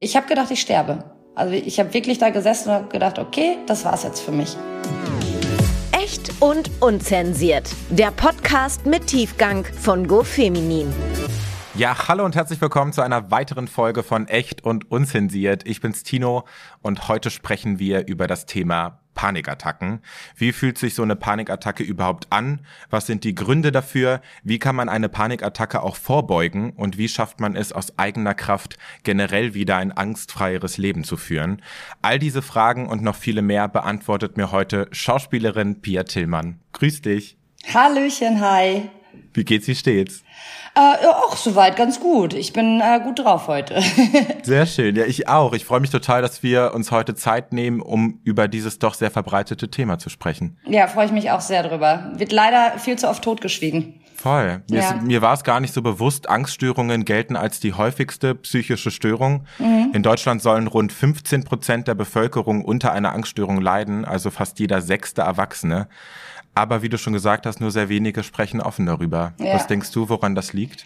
Ich habe gedacht, ich sterbe. Also ich habe wirklich da gesessen und habe gedacht, okay, das war's jetzt für mich. Echt und unzensiert. Der Podcast mit Tiefgang von GoFeminin. Ja, hallo und herzlich willkommen zu einer weiteren Folge von Echt und Unzensiert. Ich bin's Tino und heute sprechen wir über das Thema Panikattacken. Wie fühlt sich so eine Panikattacke überhaupt an? Was sind die Gründe dafür? Wie kann man eine Panikattacke auch vorbeugen? Und wie schafft man es aus eigener Kraft generell wieder ein angstfreieres Leben zu führen? All diese Fragen und noch viele mehr beantwortet mir heute Schauspielerin Pia Tillmann. Grüß dich. Hallöchen, hi. Wie geht's, wie steht's? Äh, auch soweit ganz gut. Ich bin äh, gut drauf heute. sehr schön. Ja, ich auch. Ich freue mich total, dass wir uns heute Zeit nehmen, um über dieses doch sehr verbreitete Thema zu sprechen. Ja, freue ich mich auch sehr drüber. Wird leider viel zu oft totgeschwiegen. Voll. Mir, ja. ist, mir war es gar nicht so bewusst, Angststörungen gelten als die häufigste psychische Störung. Mhm. In Deutschland sollen rund 15 Prozent der Bevölkerung unter einer Angststörung leiden, also fast jeder sechste Erwachsene. Aber wie du schon gesagt hast, nur sehr wenige sprechen offen darüber. Ja. Was denkst du, woran das liegt?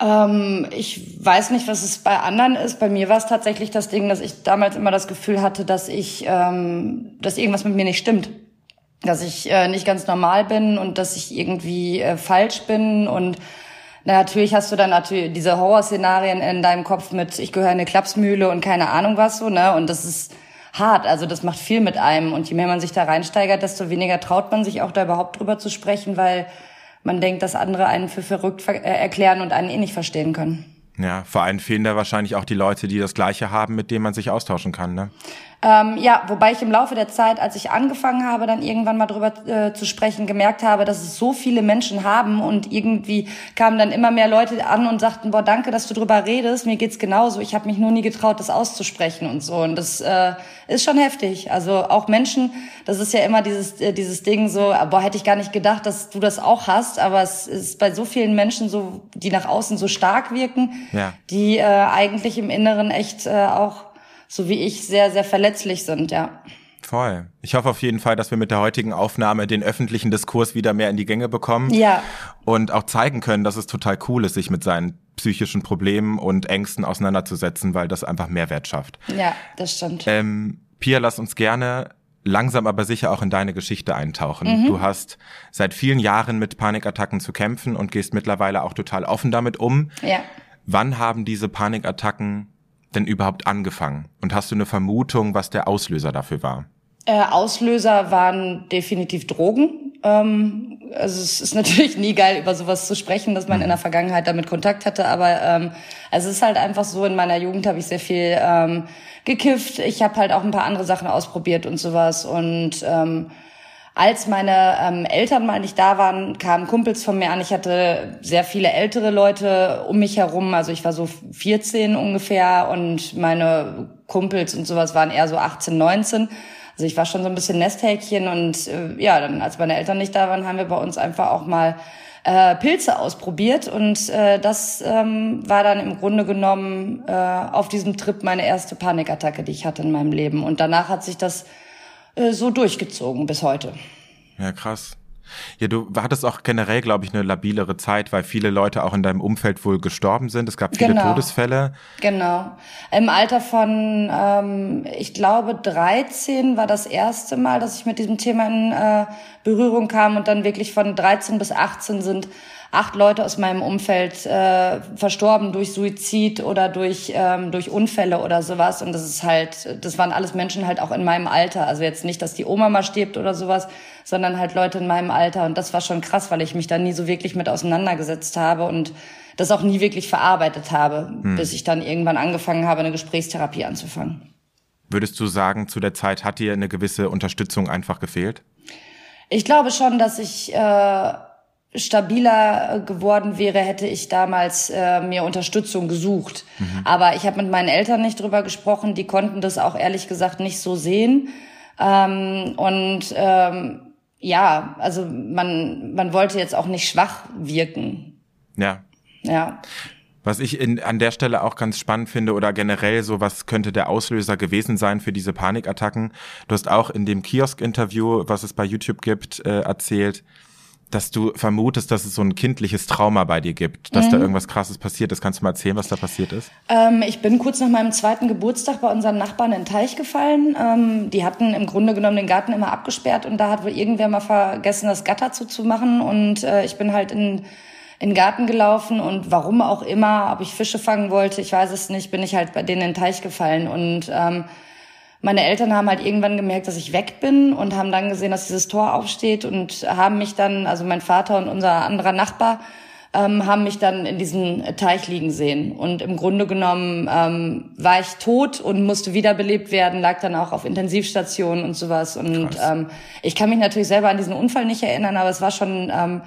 Ähm, ich weiß nicht, was es bei anderen ist. Bei mir war es tatsächlich das Ding, dass ich damals immer das Gefühl hatte, dass ich, ähm, dass irgendwas mit mir nicht stimmt. Dass ich äh, nicht ganz normal bin und dass ich irgendwie äh, falsch bin und na, natürlich hast du dann natürlich diese Horrorszenarien in deinem Kopf mit, ich gehöre in eine Klapsmühle und keine Ahnung was so, ne? Und das ist, hart. Also das macht viel mit einem. Und je mehr man sich da reinsteigert, desto weniger traut man sich auch da überhaupt drüber zu sprechen, weil man denkt, dass andere einen für verrückt äh, erklären und einen eh nicht verstehen können. Ja, vor allem fehlen da wahrscheinlich auch die Leute, die das Gleiche haben, mit denen man sich austauschen kann, ne? Ähm, ja, wobei ich im Laufe der Zeit, als ich angefangen habe, dann irgendwann mal drüber äh, zu sprechen, gemerkt habe, dass es so viele Menschen haben und irgendwie kamen dann immer mehr Leute an und sagten, boah, danke, dass du drüber redest, mir geht's genauso, ich habe mich nur nie getraut, das auszusprechen und so. Und das äh, ist schon heftig. Also auch Menschen, das ist ja immer dieses, äh, dieses Ding so, boah, hätte ich gar nicht gedacht, dass du das auch hast, aber es ist bei so vielen Menschen so, die nach außen so stark wirken, ja. die äh, eigentlich im Inneren echt äh, auch so wie ich, sehr, sehr verletzlich sind, ja. Voll. Ich hoffe auf jeden Fall, dass wir mit der heutigen Aufnahme den öffentlichen Diskurs wieder mehr in die Gänge bekommen. Ja. Und auch zeigen können, dass es total cool ist, sich mit seinen psychischen Problemen und Ängsten auseinanderzusetzen, weil das einfach Mehrwert schafft. Ja, das stimmt. Ähm, Pia, lass uns gerne langsam aber sicher auch in deine Geschichte eintauchen. Mhm. Du hast seit vielen Jahren mit Panikattacken zu kämpfen und gehst mittlerweile auch total offen damit um. Ja. Wann haben diese Panikattacken denn überhaupt angefangen? Und hast du eine Vermutung, was der Auslöser dafür war? Äh, Auslöser waren definitiv Drogen. Ähm, also es ist natürlich nie geil, über sowas zu sprechen, dass man mhm. in der Vergangenheit damit Kontakt hatte. Aber ähm, also es ist halt einfach so, in meiner Jugend habe ich sehr viel ähm, gekifft. Ich habe halt auch ein paar andere Sachen ausprobiert und sowas. Und ähm, als meine ähm, Eltern mal nicht da waren, kamen Kumpels von mir an. Ich hatte sehr viele ältere Leute um mich herum. Also ich war so 14 ungefähr und meine Kumpels und sowas waren eher so 18, 19. Also ich war schon so ein bisschen Nesthäkchen und äh, ja, dann als meine Eltern nicht da waren, haben wir bei uns einfach auch mal äh, Pilze ausprobiert und äh, das ähm, war dann im Grunde genommen äh, auf diesem Trip meine erste Panikattacke, die ich hatte in meinem Leben. Und danach hat sich das äh, so durchgezogen bis heute. Ja, krass. Ja, du hattest auch generell, glaube ich, eine labilere Zeit, weil viele Leute auch in deinem Umfeld wohl gestorben sind. Es gab viele genau. Todesfälle. Genau. Im Alter von, ähm, ich glaube, 13 war das erste Mal, dass ich mit diesem Thema in äh, Berührung kam und dann wirklich von 13 bis 18 sind acht Leute aus meinem Umfeld äh, verstorben durch Suizid oder durch ähm, durch Unfälle oder sowas und das ist halt das waren alles Menschen halt auch in meinem Alter also jetzt nicht dass die Oma mal stirbt oder sowas sondern halt Leute in meinem Alter und das war schon krass weil ich mich da nie so wirklich mit auseinandergesetzt habe und das auch nie wirklich verarbeitet habe hm. bis ich dann irgendwann angefangen habe eine Gesprächstherapie anzufangen Würdest du sagen, zu der Zeit hat dir eine gewisse Unterstützung einfach gefehlt? Ich glaube schon, dass ich äh, stabiler geworden wäre, hätte ich damals äh, mir Unterstützung gesucht. Mhm. Aber ich habe mit meinen Eltern nicht drüber gesprochen. Die konnten das auch ehrlich gesagt nicht so sehen. Ähm, und ähm, ja, also man, man wollte jetzt auch nicht schwach wirken. Ja. Ja. Was ich in, an der Stelle auch ganz spannend finde oder generell so, was könnte der Auslöser gewesen sein für diese Panikattacken? Du hast auch in dem Kiosk-Interview, was es bei YouTube gibt, äh, erzählt, dass du vermutest, dass es so ein kindliches Trauma bei dir gibt, dass mhm. da irgendwas Krasses passiert ist. Kannst du mal erzählen, was da passiert ist? Ähm, ich bin kurz nach meinem zweiten Geburtstag bei unseren Nachbarn in den Teich gefallen. Ähm, die hatten im Grunde genommen den Garten immer abgesperrt und da hat wohl irgendwer mal vergessen, das Gatter zuzumachen und äh, ich bin halt in in den Garten gelaufen und warum auch immer, ob ich Fische fangen wollte, ich weiß es nicht, bin ich halt bei denen in den Teich gefallen und ähm, meine Eltern haben halt irgendwann gemerkt, dass ich weg bin und haben dann gesehen, dass dieses Tor aufsteht und haben mich dann, also mein Vater und unser anderer Nachbar, ähm, haben mich dann in diesen Teich liegen sehen. Und im Grunde genommen ähm, war ich tot und musste wiederbelebt werden, lag dann auch auf Intensivstationen und sowas. Und ähm, ich kann mich natürlich selber an diesen Unfall nicht erinnern, aber es war schon ähm,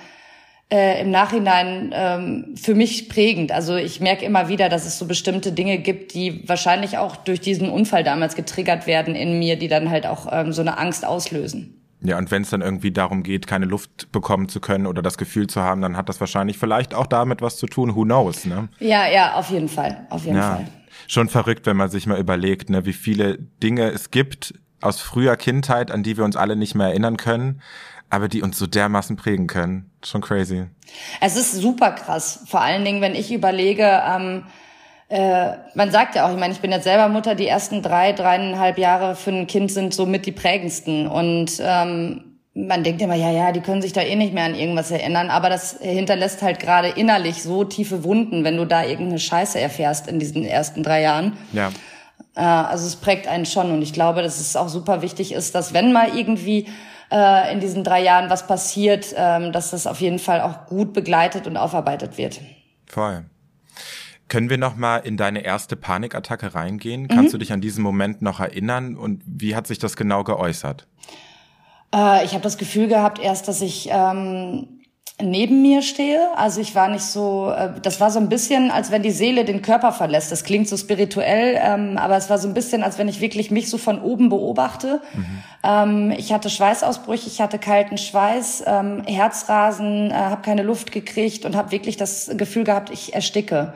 äh, im Nachhinein ähm, für mich prägend. Also ich merke immer wieder, dass es so bestimmte Dinge gibt, die wahrscheinlich auch durch diesen Unfall damals getriggert werden in mir, die dann halt auch ähm, so eine Angst auslösen. Ja, und wenn es dann irgendwie darum geht, keine Luft bekommen zu können oder das Gefühl zu haben, dann hat das wahrscheinlich vielleicht auch damit was zu tun. Who knows, ne? Ja, ja, auf jeden Fall, auf jeden ja. Fall. Schon verrückt, wenn man sich mal überlegt, ne, wie viele Dinge es gibt aus früher Kindheit, an die wir uns alle nicht mehr erinnern können aber die uns so dermaßen prägen können. Schon crazy. Es ist super krass. Vor allen Dingen, wenn ich überlege, ähm, äh, man sagt ja auch, ich meine, ich bin jetzt selber Mutter, die ersten drei, dreieinhalb Jahre für ein Kind sind so mit die prägendsten. Und ähm, man denkt immer, ja, ja, die können sich da eh nicht mehr an irgendwas erinnern, aber das hinterlässt halt gerade innerlich so tiefe Wunden, wenn du da irgendeine Scheiße erfährst in diesen ersten drei Jahren. Ja. Äh, also es prägt einen schon und ich glaube, dass es auch super wichtig ist, dass wenn mal irgendwie äh, in diesen drei Jahren was passiert, ähm, dass das auf jeden Fall auch gut begleitet und aufarbeitet wird. Voll. Können wir noch mal in deine erste Panikattacke reingehen? Kannst mhm. du dich an diesen Moment noch erinnern und wie hat sich das genau geäußert? Äh, ich habe das Gefühl gehabt erst, dass ich ähm, neben mir stehe. Also ich war nicht so, äh, das war so ein bisschen, als wenn die Seele den Körper verlässt. Das klingt so spirituell, ähm, aber es war so ein bisschen, als wenn ich wirklich mich so von oben beobachte. Mhm. Ähm, ich hatte Schweißausbrüche, ich hatte kalten Schweiß, ähm, Herzrasen, äh, habe keine Luft gekriegt und habe wirklich das Gefühl gehabt, ich ersticke.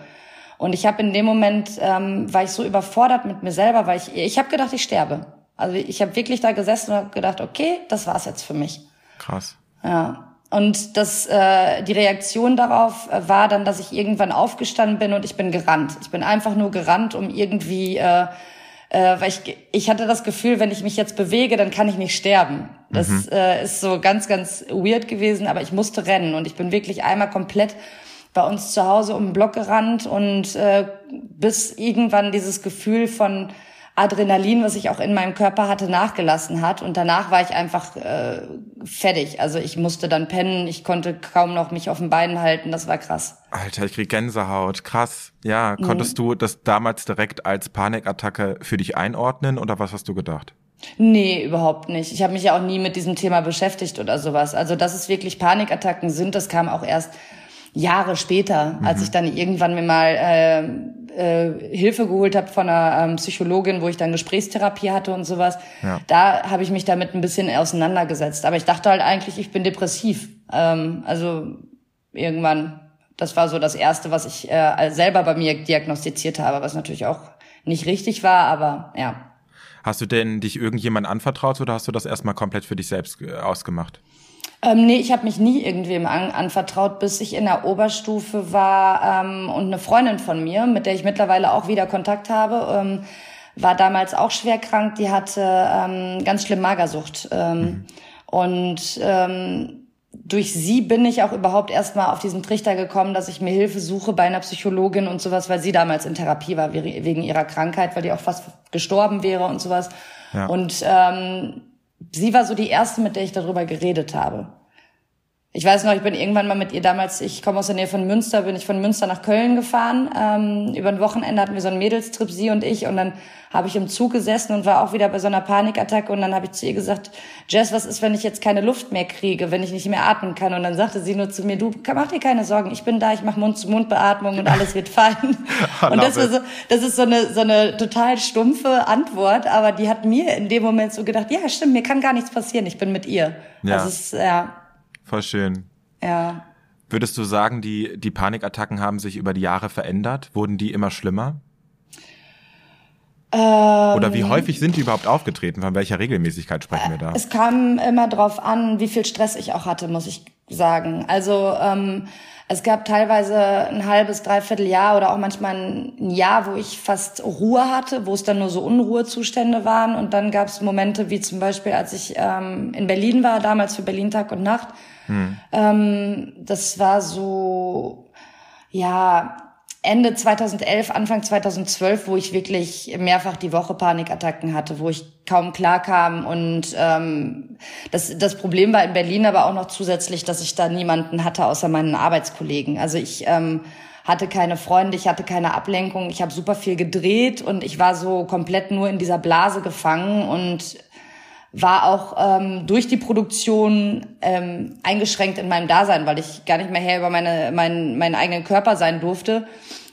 Und ich habe in dem Moment, ähm, war ich so überfordert mit mir selber, weil ich, ich habe gedacht, ich sterbe. Also ich habe wirklich da gesessen und habe gedacht, okay, das war's jetzt für mich. Krass. Ja. Und das, äh, die Reaktion darauf äh, war dann, dass ich irgendwann aufgestanden bin und ich bin gerannt. Ich bin einfach nur gerannt, um irgendwie, äh, äh, weil ich, ich hatte das Gefühl, wenn ich mich jetzt bewege, dann kann ich nicht sterben. Das mhm. äh, ist so ganz, ganz weird gewesen, aber ich musste rennen und ich bin wirklich einmal komplett bei uns zu Hause um den Block gerannt und äh, bis irgendwann dieses Gefühl von Adrenalin, was ich auch in meinem Körper hatte, nachgelassen hat. Und danach war ich einfach äh, fertig. Also ich musste dann pennen, ich konnte kaum noch mich auf den Beinen halten. Das war krass. Alter, ich krieg Gänsehaut. Krass. Ja, mhm. konntest du das damals direkt als Panikattacke für dich einordnen oder was hast du gedacht? Nee, überhaupt nicht. Ich habe mich ja auch nie mit diesem Thema beschäftigt oder sowas. Also, dass es wirklich Panikattacken sind, das kam auch erst Jahre später, mhm. als ich dann irgendwann mir mal äh, äh, Hilfe geholt habe von einer ähm, Psychologin, wo ich dann Gesprächstherapie hatte und sowas. Ja. Da habe ich mich damit ein bisschen auseinandergesetzt. Aber ich dachte halt eigentlich, ich bin depressiv. Ähm, also irgendwann, das war so das Erste, was ich äh, selber bei mir diagnostiziert habe, was natürlich auch nicht richtig war, aber ja. Hast du denn dich irgendjemand anvertraut oder hast du das erstmal komplett für dich selbst äh, ausgemacht? Ähm, nee, ich habe mich nie irgendwem an, anvertraut, bis ich in der Oberstufe war ähm, und eine Freundin von mir, mit der ich mittlerweile auch wieder Kontakt habe, ähm, war damals auch schwer krank. Die hatte ähm, ganz schlimm Magersucht. Ähm, mhm. Und ähm, durch sie bin ich auch überhaupt erstmal auf diesen Trichter gekommen, dass ich mir Hilfe suche bei einer Psychologin und sowas, weil sie damals in Therapie war wegen ihrer Krankheit, weil die auch fast gestorben wäre und sowas. Ja. Und ähm, sie war so die erste, mit der ich darüber geredet habe. Ich weiß noch, ich bin irgendwann mal mit ihr damals, ich komme aus der Nähe von Münster, bin ich von Münster nach Köln gefahren. Ähm, über ein Wochenende hatten wir so einen Mädelstrip, sie und ich. Und dann habe ich im Zug gesessen und war auch wieder bei so einer Panikattacke. Und dann habe ich zu ihr gesagt, Jess, was ist, wenn ich jetzt keine Luft mehr kriege, wenn ich nicht mehr atmen kann? Und dann sagte sie nur zu mir, du mach dir keine Sorgen, ich bin da, ich mache Mund-zu-Mund-Beatmung und alles wird fein. und das, war so, das ist so eine, so eine total stumpfe Antwort, aber die hat mir in dem Moment so gedacht, ja, stimmt, mir kann gar nichts passieren, ich bin mit ihr. Ja. Also es, ja. Voll schön. Ja. Würdest du sagen, die, die Panikattacken haben sich über die Jahre verändert? Wurden die immer schlimmer? Ähm, Oder wie häufig sind die überhaupt aufgetreten? Von welcher Regelmäßigkeit sprechen wir da? Es kam immer drauf an, wie viel Stress ich auch hatte, muss ich sagen. Also ähm, es gab teilweise ein halbes, dreiviertel Jahr oder auch manchmal ein Jahr, wo ich fast Ruhe hatte, wo es dann nur so Unruhezustände waren. Und dann gab es Momente wie zum Beispiel, als ich ähm, in Berlin war, damals für Berlin Tag und Nacht. Hm. Ähm, das war so, ja, Ende 2011, Anfang 2012, wo ich wirklich mehrfach die Woche Panikattacken hatte, wo ich kaum klar kam. Und ähm, das, das Problem war in Berlin aber auch noch zusätzlich, dass ich da niemanden hatte außer meinen Arbeitskollegen. Also ich ähm, hatte keine Freunde, ich hatte keine Ablenkung, ich habe super viel gedreht und ich war so komplett nur in dieser Blase gefangen und war auch ähm, durch die Produktion ähm, eingeschränkt in meinem Dasein, weil ich gar nicht mehr her über meine, meinen, meinen eigenen Körper sein durfte.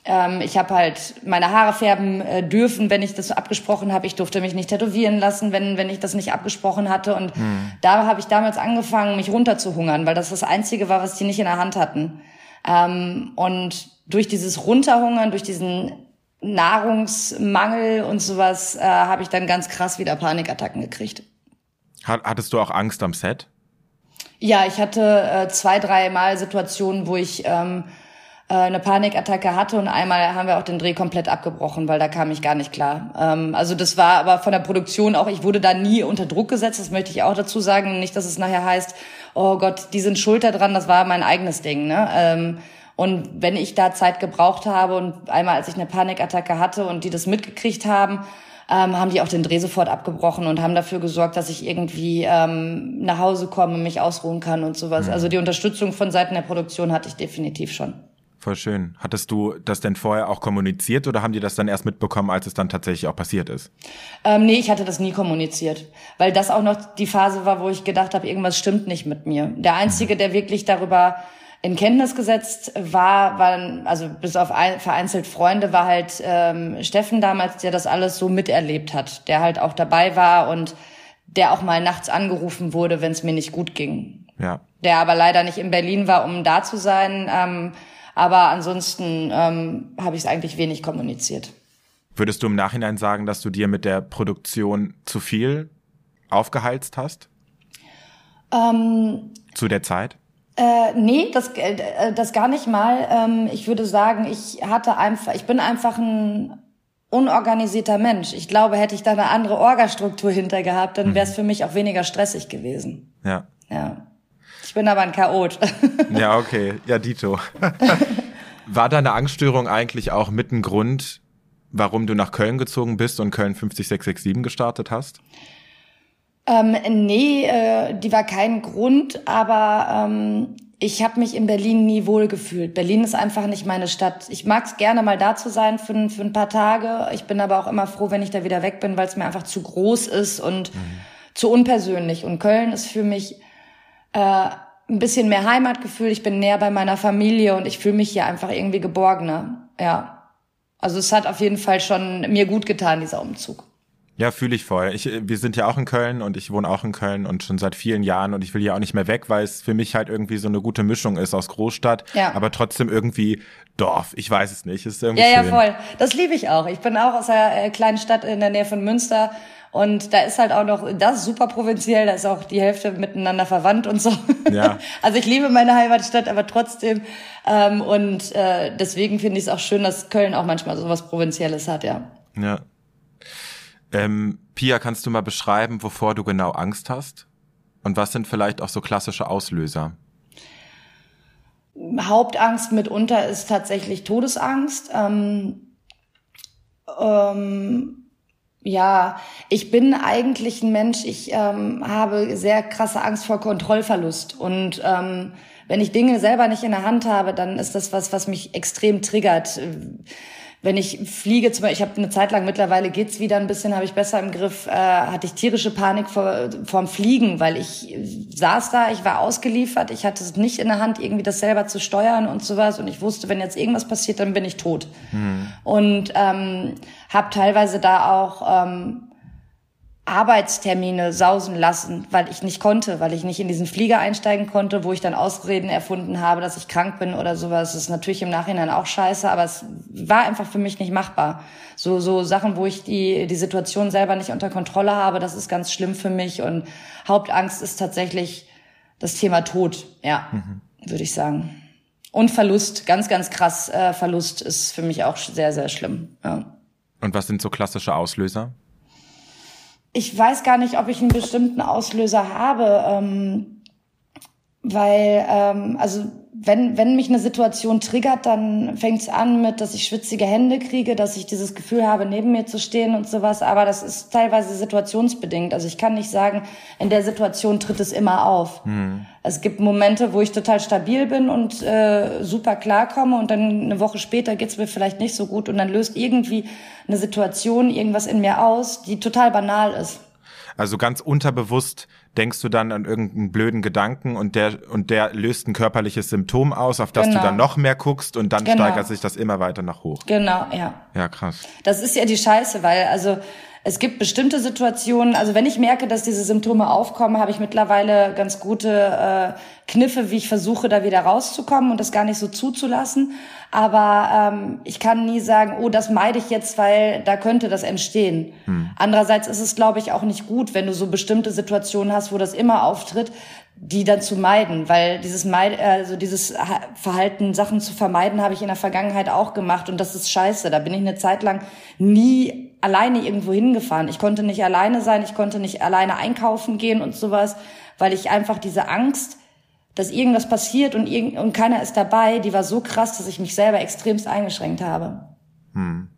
Ähm, ich habe halt meine Haare färben äh, dürfen, wenn ich das abgesprochen habe. Ich durfte mich nicht tätowieren lassen, wenn, wenn ich das nicht abgesprochen hatte. Und mhm. da habe ich damals angefangen, mich runterzuhungern, weil das das Einzige war, was die nicht in der Hand hatten. Ähm, und durch dieses Runterhungern, durch diesen Nahrungsmangel und sowas, äh, habe ich dann ganz krass wieder Panikattacken gekriegt. Hattest du auch Angst am Set? Ja, ich hatte äh, zwei, drei Mal Situationen, wo ich ähm, äh, eine Panikattacke hatte und einmal haben wir auch den Dreh komplett abgebrochen, weil da kam ich gar nicht klar. Ähm, also das war aber von der Produktion auch, ich wurde da nie unter Druck gesetzt, das möchte ich auch dazu sagen. Nicht, dass es nachher heißt, oh Gott, die sind schulter dran, das war mein eigenes Ding. Ne? Ähm, und wenn ich da Zeit gebraucht habe und einmal, als ich eine Panikattacke hatte und die das mitgekriegt haben, ähm, haben die auch den Dreh sofort abgebrochen und haben dafür gesorgt, dass ich irgendwie ähm, nach Hause komme, mich ausruhen kann und sowas. Mhm. Also die Unterstützung von Seiten der Produktion hatte ich definitiv schon. Voll schön. Hattest du das denn vorher auch kommuniziert oder haben die das dann erst mitbekommen, als es dann tatsächlich auch passiert ist? Ähm, nee, ich hatte das nie kommuniziert, weil das auch noch die Phase war, wo ich gedacht habe, irgendwas stimmt nicht mit mir. Der Einzige, mhm. der wirklich darüber in Kenntnis gesetzt war, waren, also bis auf ein, vereinzelt Freunde, war halt ähm, Steffen damals, der das alles so miterlebt hat, der halt auch dabei war und der auch mal nachts angerufen wurde, wenn es mir nicht gut ging. Ja. Der aber leider nicht in Berlin war, um da zu sein. Ähm, aber ansonsten ähm, habe ich es eigentlich wenig kommuniziert. Würdest du im Nachhinein sagen, dass du dir mit der Produktion zu viel aufgeheizt hast? Ähm, zu der Zeit? Äh, nee, das, äh, das gar nicht mal. Ähm, ich würde sagen, ich hatte einfach, ich bin einfach ein unorganisierter Mensch. Ich glaube, hätte ich da eine andere Orgastruktur hinter gehabt, dann wäre es mhm. für mich auch weniger stressig gewesen. Ja. Ja. Ich bin aber ein Chaot. ja, okay. Ja, Dito. War deine Angststörung eigentlich auch mit ein Grund, warum du nach Köln gezogen bist und Köln 50667 gestartet hast? Ähm, nee, äh, die war kein Grund, aber ähm, ich habe mich in Berlin nie wohl gefühlt. Berlin ist einfach nicht meine Stadt. Ich mag es gerne mal da zu sein für, für ein paar Tage. Ich bin aber auch immer froh, wenn ich da wieder weg bin, weil es mir einfach zu groß ist und mhm. zu unpersönlich. Und Köln ist für mich äh, ein bisschen mehr Heimatgefühl. Ich bin näher bei meiner Familie und ich fühle mich hier einfach irgendwie geborgener. Ja. Also es hat auf jeden Fall schon mir gut getan, dieser Umzug. Ja, fühle ich voll. Ich, wir sind ja auch in Köln und ich wohne auch in Köln und schon seit vielen Jahren und ich will hier auch nicht mehr weg, weil es für mich halt irgendwie so eine gute Mischung ist aus Großstadt, ja. aber trotzdem irgendwie Dorf. Ich weiß es nicht. Ist irgendwie ja, schön. ja, voll. Das liebe ich auch. Ich bin auch aus einer äh, kleinen Stadt in der Nähe von Münster und da ist halt auch noch, das ist super provinziell, da ist auch die Hälfte miteinander verwandt und so. Ja. Also ich liebe meine Heimatstadt, aber trotzdem. Ähm, und äh, deswegen finde ich es auch schön, dass Köln auch manchmal so was Provinzielles hat, ja. Ja. Ähm, Pia, kannst du mal beschreiben, wovor du genau Angst hast? Und was sind vielleicht auch so klassische Auslöser? Hauptangst mitunter ist tatsächlich Todesangst. Ähm, ähm, ja, ich bin eigentlich ein Mensch, ich ähm, habe sehr krasse Angst vor Kontrollverlust. Und ähm, wenn ich Dinge selber nicht in der Hand habe, dann ist das was, was mich extrem triggert wenn ich fliege, zum Beispiel, ich habe eine Zeit lang, mittlerweile geht's wieder ein bisschen, habe ich besser im Griff, äh, hatte ich tierische Panik vor, vorm Fliegen, weil ich saß da, ich war ausgeliefert, ich hatte es nicht in der Hand, irgendwie das selber zu steuern und sowas und ich wusste, wenn jetzt irgendwas passiert, dann bin ich tot. Mhm. Und ähm, habe teilweise da auch ähm, Arbeitstermine sausen lassen, weil ich nicht konnte, weil ich nicht in diesen Flieger einsteigen konnte, wo ich dann Ausreden erfunden habe, dass ich krank bin oder sowas. Das ist natürlich im Nachhinein auch scheiße, aber es war einfach für mich nicht machbar. So, so Sachen, wo ich die, die Situation selber nicht unter Kontrolle habe, das ist ganz schlimm für mich und Hauptangst ist tatsächlich das Thema Tod, ja, mhm. würde ich sagen. Und Verlust, ganz, ganz krass. Äh, Verlust ist für mich auch sehr, sehr schlimm. Ja. Und was sind so klassische Auslöser? Ich weiß gar nicht, ob ich einen bestimmten Auslöser habe, ähm, weil, ähm, also wenn, wenn mich eine Situation triggert, dann fängt es an mit, dass ich schwitzige Hände kriege, dass ich dieses Gefühl habe, neben mir zu stehen und sowas. Aber das ist teilweise situationsbedingt. Also ich kann nicht sagen, in der Situation tritt es immer auf. Mhm. Es gibt Momente, wo ich total stabil bin und äh, super klarkomme und dann eine Woche später geht's mir vielleicht nicht so gut und dann löst irgendwie eine Situation irgendwas in mir aus, die total banal ist. Also ganz unterbewusst denkst du dann an irgendeinen blöden Gedanken und der und der löst ein körperliches Symptom aus, auf das genau. du dann noch mehr guckst und dann genau. steigert sich das immer weiter nach hoch. Genau, ja. Ja, krass. Das ist ja die Scheiße, weil also es gibt bestimmte Situationen, also wenn ich merke, dass diese Symptome aufkommen, habe ich mittlerweile ganz gute äh, Kniffe, wie ich versuche, da wieder rauszukommen und das gar nicht so zuzulassen. Aber ähm, ich kann nie sagen, oh, das meide ich jetzt, weil da könnte das entstehen. Hm. Andererseits ist es, glaube ich, auch nicht gut, wenn du so bestimmte Situationen hast, wo das immer auftritt, die dann zu meiden, weil dieses Meid also dieses Verhalten, Sachen zu vermeiden, habe ich in der Vergangenheit auch gemacht und das ist scheiße. Da bin ich eine Zeit lang nie alleine irgendwo hingefahren. Ich konnte nicht alleine sein, ich konnte nicht alleine einkaufen gehen und sowas, weil ich einfach diese Angst dass irgendwas passiert und, irgend und keiner ist dabei, die war so krass, dass ich mich selber extremst eingeschränkt habe. Hm.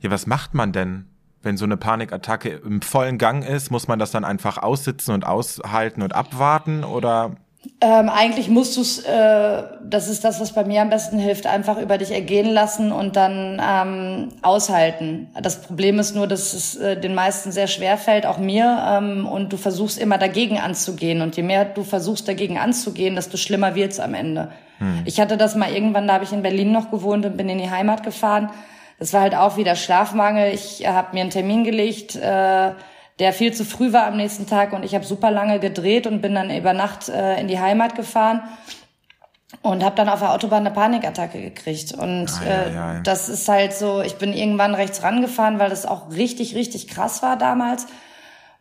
Ja, was macht man denn, wenn so eine Panikattacke im vollen Gang ist? Muss man das dann einfach aussitzen und aushalten und abwarten oder? Ähm, eigentlich musst du es, äh, das ist das, was bei mir am besten hilft, einfach über dich ergehen lassen und dann ähm, aushalten. Das Problem ist nur, dass es äh, den meisten sehr schwer fällt, auch mir, ähm, und du versuchst immer dagegen anzugehen. Und je mehr du versuchst dagegen anzugehen, desto schlimmer wird's am Ende. Hm. Ich hatte das mal irgendwann, da habe ich in Berlin noch gewohnt und bin in die Heimat gefahren. Das war halt auch wieder Schlafmangel. Ich äh, habe mir einen Termin gelegt. Äh, der viel zu früh war am nächsten Tag und ich habe super lange gedreht und bin dann über Nacht äh, in die Heimat gefahren und habe dann auf der Autobahn eine Panikattacke gekriegt. Und äh, ja, ja. das ist halt so ich bin irgendwann rechts rangefahren weil das auch richtig richtig krass war damals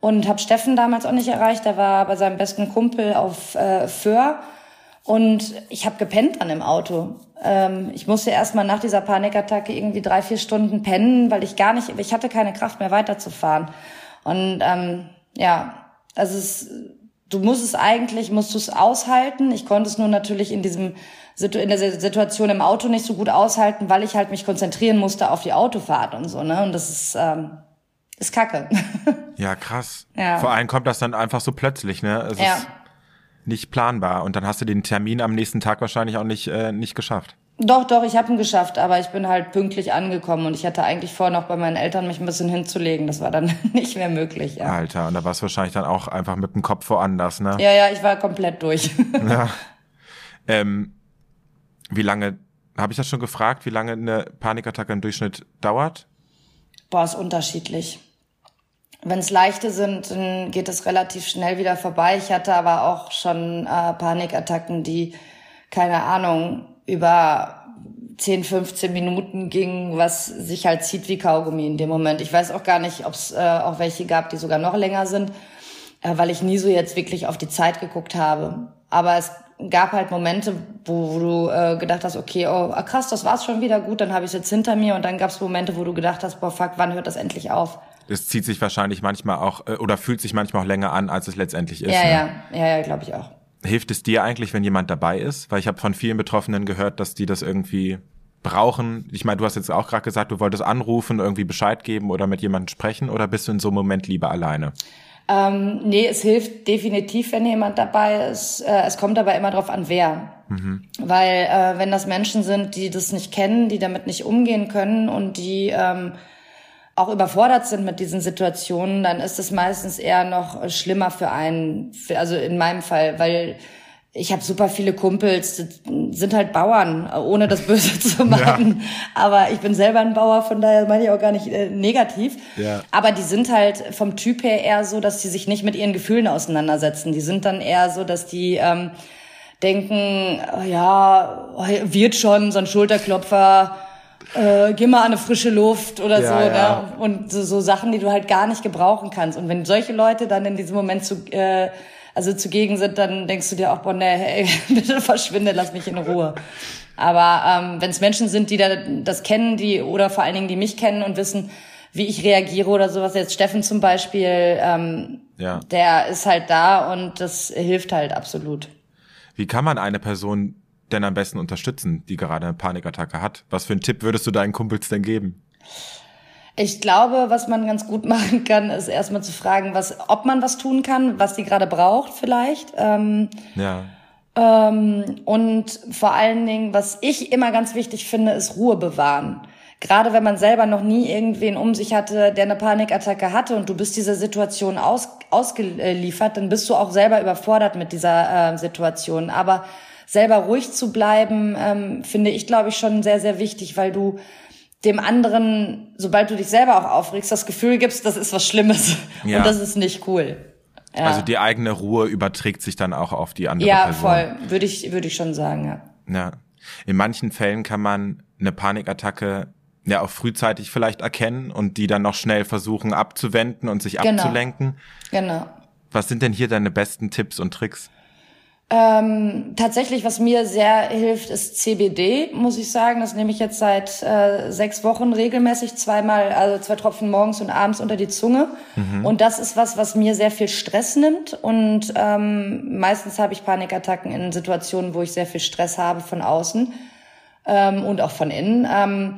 und habe Steffen damals auch nicht erreicht der war bei seinem besten Kumpel auf äh, Föhr und ich habe gepennt dann im Auto. Ähm, ich musste erstmal nach dieser Panikattacke irgendwie drei vier Stunden pennen weil ich gar nicht ich hatte keine Kraft mehr weiterzufahren und ähm, ja, also es, du musst es eigentlich, musst du es aushalten. Ich konnte es nur natürlich in diesem in der Situation im Auto nicht so gut aushalten, weil ich halt mich konzentrieren musste auf die Autofahrt und so, ne? Und das ist ähm, ist Kacke. ja, krass. Ja. Vor allem kommt das dann einfach so plötzlich, ne? Es ja. ist nicht planbar und dann hast du den Termin am nächsten Tag wahrscheinlich auch nicht äh, nicht geschafft. Doch, doch, ich habe ihn geschafft, aber ich bin halt pünktlich angekommen und ich hatte eigentlich vor, noch bei meinen Eltern mich ein bisschen hinzulegen. Das war dann nicht mehr möglich. Ja. Alter, und da warst du wahrscheinlich dann auch einfach mit dem Kopf woanders, ne? Ja, ja, ich war komplett durch. ja. Ähm, wie lange, habe ich das schon gefragt, wie lange eine Panikattacke im Durchschnitt dauert? Boah, ist unterschiedlich. Wenn es leichte sind, dann geht es relativ schnell wieder vorbei. Ich hatte aber auch schon äh, Panikattacken, die, keine Ahnung, über 10, 15 Minuten ging, was sich halt zieht wie Kaugummi in dem Moment. Ich weiß auch gar nicht, ob es äh, auch welche gab, die sogar noch länger sind, äh, weil ich nie so jetzt wirklich auf die Zeit geguckt habe. Aber es gab halt Momente, wo, wo du äh, gedacht hast, okay, oh ah, krass, das war's schon wieder gut, dann habe ich jetzt hinter mir. Und dann gab es Momente, wo du gedacht hast, boah, fuck, wann hört das endlich auf? Es zieht sich wahrscheinlich manchmal auch äh, oder fühlt sich manchmal auch länger an, als es letztendlich ist. Ja, ne? ja, ja, ja, glaube ich auch. Hilft es dir eigentlich, wenn jemand dabei ist? Weil ich habe von vielen Betroffenen gehört, dass die das irgendwie brauchen. Ich meine, du hast jetzt auch gerade gesagt, du wolltest anrufen, irgendwie Bescheid geben oder mit jemandem sprechen oder bist du in so einem Moment lieber alleine? Ähm, nee, es hilft definitiv, wenn jemand dabei ist. Äh, es kommt aber immer darauf an, wer. Mhm. Weil äh, wenn das Menschen sind, die das nicht kennen, die damit nicht umgehen können und die ähm, auch überfordert sind mit diesen Situationen, dann ist es meistens eher noch schlimmer für einen, also in meinem Fall, weil ich habe super viele Kumpels, sind halt Bauern, ohne das Böse zu machen. Ja. Aber ich bin selber ein Bauer, von daher meine ich auch gar nicht äh, negativ. Ja. Aber die sind halt vom Typ her eher so, dass die sich nicht mit ihren Gefühlen auseinandersetzen. Die sind dann eher so, dass die ähm, denken, ja, wird schon, so ein Schulterklopfer, äh, geh mal an eine frische Luft oder ja, so, ja. Ne? Und so, so Sachen, die du halt gar nicht gebrauchen kannst. Und wenn solche Leute dann in diesem Moment zu, äh, also zugegen sind, dann denkst du dir auch, boah, nee, hey, bitte verschwinde, lass mich in Ruhe. Aber ähm, wenn es Menschen sind, die da, das kennen, die oder vor allen Dingen die mich kennen und wissen, wie ich reagiere oder sowas, jetzt Steffen zum Beispiel, ähm, ja. der ist halt da und das hilft halt absolut. Wie kann man eine Person denn am besten unterstützen, die gerade eine Panikattacke hat? Was für einen Tipp würdest du deinen Kumpels denn geben? Ich glaube, was man ganz gut machen kann, ist erstmal zu fragen, was, ob man was tun kann, was die gerade braucht vielleicht. Ähm, ja. Ähm, und vor allen Dingen, was ich immer ganz wichtig finde, ist Ruhe bewahren. Gerade wenn man selber noch nie irgendwen um sich hatte, der eine Panikattacke hatte und du bist dieser Situation aus, ausgeliefert, dann bist du auch selber überfordert mit dieser äh, Situation. Aber selber ruhig zu bleiben, ähm, finde ich, glaube ich, schon sehr, sehr wichtig, weil du dem anderen, sobald du dich selber auch aufregst, das Gefühl gibst, das ist was Schlimmes ja. und das ist nicht cool. Ja. Also die eigene Ruhe überträgt sich dann auch auf die andere ja, Person. Ja, voll, würde ich würde ich schon sagen, ja. Ja. In manchen Fällen kann man eine Panikattacke ja auch frühzeitig vielleicht erkennen und die dann noch schnell versuchen abzuwenden und sich genau. abzulenken. Genau. Was sind denn hier deine besten Tipps und Tricks? Ähm, tatsächlich, was mir sehr hilft, ist CBD, muss ich sagen. Das nehme ich jetzt seit äh, sechs Wochen regelmäßig zweimal, also zwei Tropfen morgens und abends unter die Zunge. Mhm. Und das ist was, was mir sehr viel Stress nimmt. Und ähm, meistens habe ich Panikattacken in Situationen, wo ich sehr viel Stress habe von außen ähm, und auch von innen. Ähm,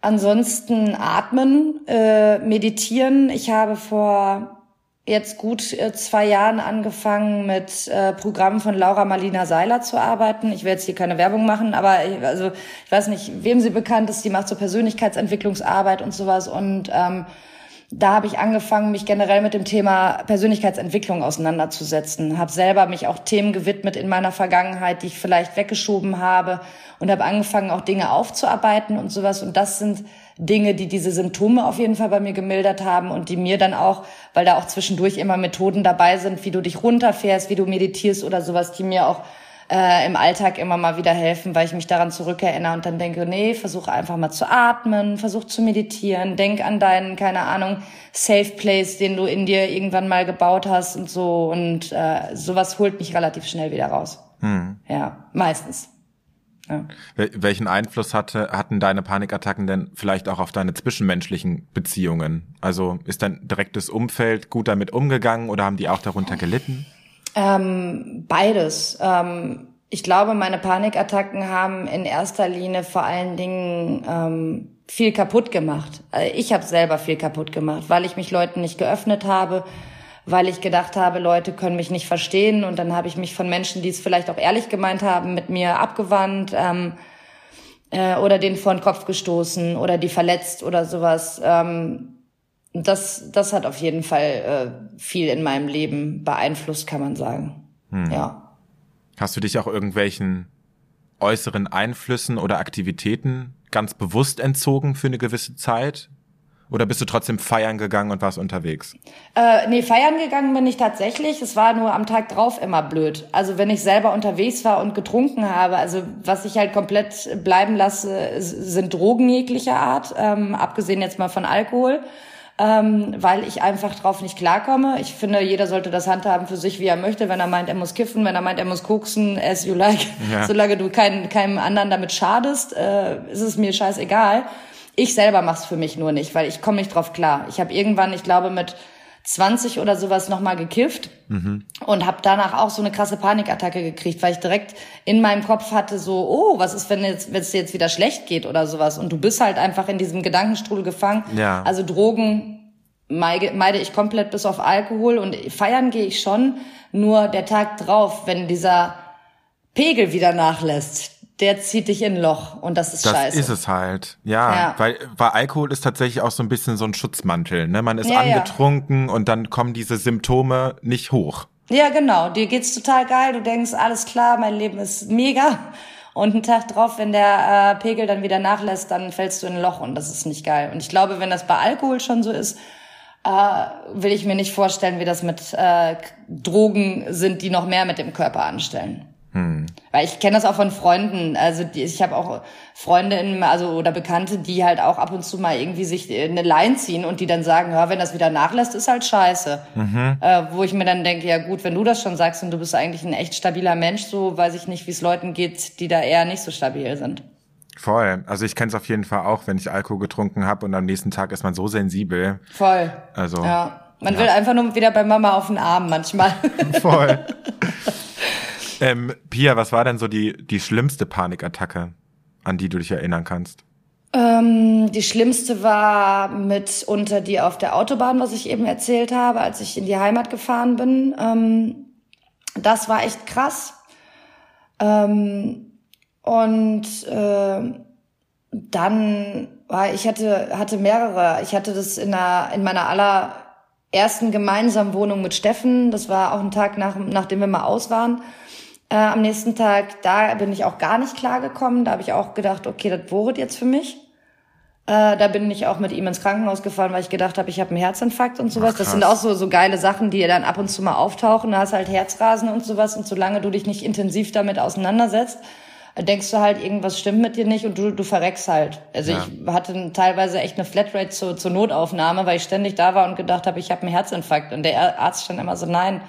ansonsten atmen, äh, meditieren. Ich habe vor jetzt gut äh, zwei Jahren angefangen mit äh, Programmen von Laura Marlina Seiler zu arbeiten. Ich will jetzt hier keine Werbung machen, aber ich, also ich weiß nicht, wem sie bekannt ist. Die macht so Persönlichkeitsentwicklungsarbeit und sowas und ähm, da habe ich angefangen, mich generell mit dem Thema Persönlichkeitsentwicklung auseinanderzusetzen. Habe selber mich auch Themen gewidmet in meiner Vergangenheit, die ich vielleicht weggeschoben habe und habe angefangen, auch Dinge aufzuarbeiten und sowas. Und das sind Dinge, die diese Symptome auf jeden Fall bei mir gemildert haben und die mir dann auch, weil da auch zwischendurch immer Methoden dabei sind, wie du dich runterfährst, wie du meditierst oder sowas, die mir auch äh, im Alltag immer mal wieder helfen, weil ich mich daran zurückerinnere und dann denke, nee, versuche einfach mal zu atmen, versuch zu meditieren, denk an deinen, keine Ahnung, Safe Place, den du in dir irgendwann mal gebaut hast und so und äh, sowas holt mich relativ schnell wieder raus. Hm. Ja, meistens. Ja. Welchen Einfluss hatte, hatten deine Panikattacken denn vielleicht auch auf deine zwischenmenschlichen Beziehungen? Also ist dein direktes Umfeld gut damit umgegangen oder haben die auch darunter gelitten? Ähm, beides. Ähm, ich glaube, meine Panikattacken haben in erster Linie vor allen Dingen ähm, viel kaputt gemacht. Also ich habe selber viel kaputt gemacht, weil ich mich Leuten nicht geöffnet habe, weil ich gedacht habe, Leute können mich nicht verstehen und dann habe ich mich von Menschen, die es vielleicht auch ehrlich gemeint haben, mit mir abgewandt ähm, äh, oder den vor den Kopf gestoßen oder die verletzt oder sowas. Ähm, das, das hat auf jeden Fall äh, viel in meinem Leben beeinflusst, kann man sagen. Hm. Ja. Hast du dich auch irgendwelchen äußeren Einflüssen oder Aktivitäten ganz bewusst entzogen für eine gewisse Zeit? Oder bist du trotzdem feiern gegangen und warst unterwegs? Äh, nee, feiern gegangen bin ich tatsächlich. Es war nur am Tag drauf immer blöd. Also wenn ich selber unterwegs war und getrunken habe, also was ich halt komplett bleiben lasse, sind Drogen jeglicher Art, ähm, abgesehen jetzt mal von Alkohol. Ähm, weil ich einfach drauf nicht klarkomme. Ich finde, jeder sollte das handhaben für sich, wie er möchte. Wenn er meint, er muss kiffen, wenn er meint, er muss koksen, as you like. Ja. Solange du kein, keinem anderen damit schadest, äh, ist es mir scheißegal. Ich selber mach's für mich nur nicht, weil ich komme nicht drauf klar. Ich habe irgendwann, ich glaube mit 20 oder sowas nochmal gekifft mhm. und habe danach auch so eine krasse Panikattacke gekriegt, weil ich direkt in meinem Kopf hatte so, oh, was ist, wenn jetzt, wenn es dir jetzt wieder schlecht geht oder sowas und du bist halt einfach in diesem Gedankenstrudel gefangen. Ja. Also Drogen meide, meide ich komplett bis auf Alkohol und feiern gehe ich schon, nur der Tag drauf, wenn dieser Pegel wieder nachlässt, der zieht dich in ein Loch und das ist das scheiße. Das ist es halt. Ja, ja, Weil, weil Alkohol ist tatsächlich auch so ein bisschen so ein Schutzmantel. Ne? Man ist ja, angetrunken ja. und dann kommen diese Symptome nicht hoch. Ja, genau. Dir geht's total geil. Du denkst, alles klar, mein Leben ist mega. Und einen Tag drauf, wenn der äh, Pegel dann wieder nachlässt, dann fällst du in ein Loch und das ist nicht geil. Und ich glaube, wenn das bei Alkohol schon so ist, äh, will ich mir nicht vorstellen, wie das mit äh, Drogen sind, die noch mehr mit dem Körper anstellen. Hm. Weil ich kenne das auch von Freunden. Also die, ich habe auch Freunde in, also oder Bekannte, die halt auch ab und zu mal irgendwie sich eine Line ziehen und die dann sagen, ja, wenn das wieder nachlässt, ist halt scheiße. Mhm. Äh, wo ich mir dann denke, ja gut, wenn du das schon sagst und du bist eigentlich ein echt stabiler Mensch, so weiß ich nicht, wie es Leuten geht, die da eher nicht so stabil sind. Voll. Also ich kenne es auf jeden Fall auch, wenn ich Alkohol getrunken habe und am nächsten Tag ist man so sensibel. Voll. Also. Ja. Man ja. will einfach nur wieder bei Mama auf den Arm manchmal. Voll. Ähm, Pia, was war denn so die, die schlimmste Panikattacke, an die du dich erinnern kannst? Ähm, die schlimmste war mitunter die auf der Autobahn, was ich eben erzählt habe, als ich in die Heimat gefahren bin. Ähm, das war echt krass. Ähm, und äh, dann war ich hatte hatte mehrere. Ich hatte das in einer in meiner allerersten gemeinsamen Wohnung mit Steffen. Das war auch ein Tag nach nachdem wir mal aus waren. Äh, am nächsten Tag, da bin ich auch gar nicht klargekommen. Da habe ich auch gedacht, okay, das wurde jetzt für mich. Äh, da bin ich auch mit ihm ins Krankenhaus gefahren, weil ich gedacht habe, ich habe einen Herzinfarkt und sowas. Ach, das sind auch so, so geile Sachen, die dann ab und zu mal auftauchen. Da hast halt Herzrasen und sowas. Und solange du dich nicht intensiv damit auseinandersetzt, denkst du halt, irgendwas stimmt mit dir nicht und du, du verreckst halt. Also ja. ich hatte teilweise echt eine Flatrate zur, zur Notaufnahme, weil ich ständig da war und gedacht habe, ich habe einen Herzinfarkt. Und der Arzt stand immer so, nein,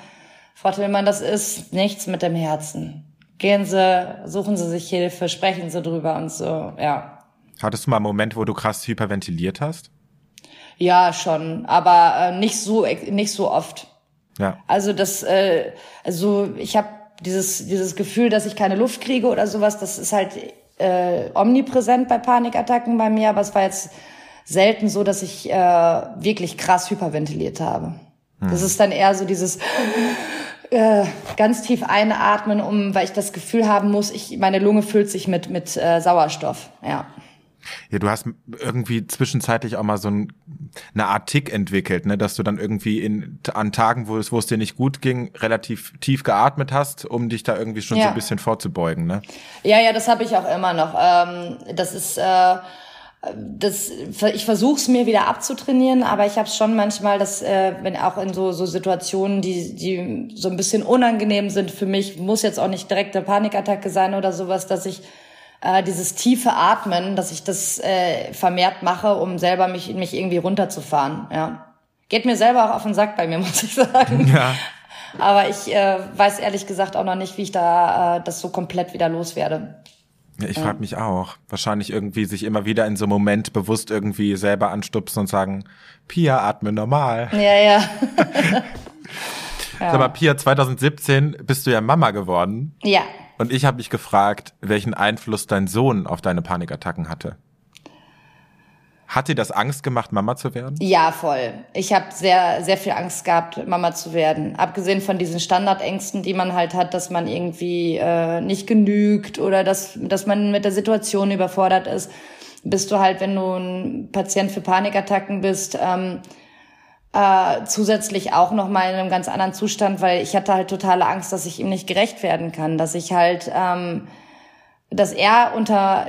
Frau Tillmann, das ist nichts mit dem Herzen. Gehen Sie, suchen Sie sich Hilfe, sprechen Sie drüber und so, ja. Hattest du mal einen Moment, wo du krass hyperventiliert hast? Ja, schon, aber äh, nicht so nicht so oft. Ja. Also das, äh, also ich habe dieses dieses Gefühl, dass ich keine Luft kriege oder sowas, das ist halt äh, omnipräsent bei Panikattacken bei mir, aber es war jetzt selten so, dass ich äh, wirklich krass hyperventiliert habe. Hm. Das ist dann eher so dieses äh, ganz tief einatmen, um, weil ich das Gefühl haben muss, ich, meine Lunge füllt sich mit, mit äh, Sauerstoff, ja. Ja, du hast irgendwie zwischenzeitlich auch mal so ein, eine Art Tick entwickelt, ne, dass du dann irgendwie in, an Tagen, wo es, wo es dir nicht gut ging, relativ tief geatmet hast, um dich da irgendwie schon ja. so ein bisschen vorzubeugen, ne? Ja, ja, das habe ich auch immer noch. Ähm, das ist, äh, das, ich versuche es mir wieder abzutrainieren, aber ich habe schon manchmal, dass äh, wenn auch in so, so Situationen, die, die so ein bisschen unangenehm sind für mich, muss jetzt auch nicht direkt eine Panikattacke sein oder sowas, dass ich äh, dieses tiefe Atmen, dass ich das äh, vermehrt mache, um selber mich, mich irgendwie runterzufahren. Ja. Geht mir selber auch auf den Sack bei mir, muss ich sagen. Ja. Aber ich äh, weiß ehrlich gesagt auch noch nicht, wie ich da äh, das so komplett wieder loswerde. Ich frage mich auch. Wahrscheinlich irgendwie sich immer wieder in so einem Moment bewusst irgendwie selber anstupsen und sagen, Pia, atme normal. Ja, ja. ja. Sag mal, Pia, 2017 bist du ja Mama geworden. Ja. Und ich habe mich gefragt, welchen Einfluss dein Sohn auf deine Panikattacken hatte. Hat dir das Angst gemacht, Mama zu werden? Ja, voll. Ich habe sehr, sehr viel Angst gehabt, Mama zu werden. Abgesehen von diesen Standardängsten, die man halt hat, dass man irgendwie äh, nicht genügt oder dass, dass man mit der Situation überfordert ist, bist du halt, wenn du ein Patient für Panikattacken bist, ähm, äh, zusätzlich auch noch mal in einem ganz anderen Zustand, weil ich hatte halt totale Angst, dass ich ihm nicht gerecht werden kann, dass ich halt, ähm, dass er unter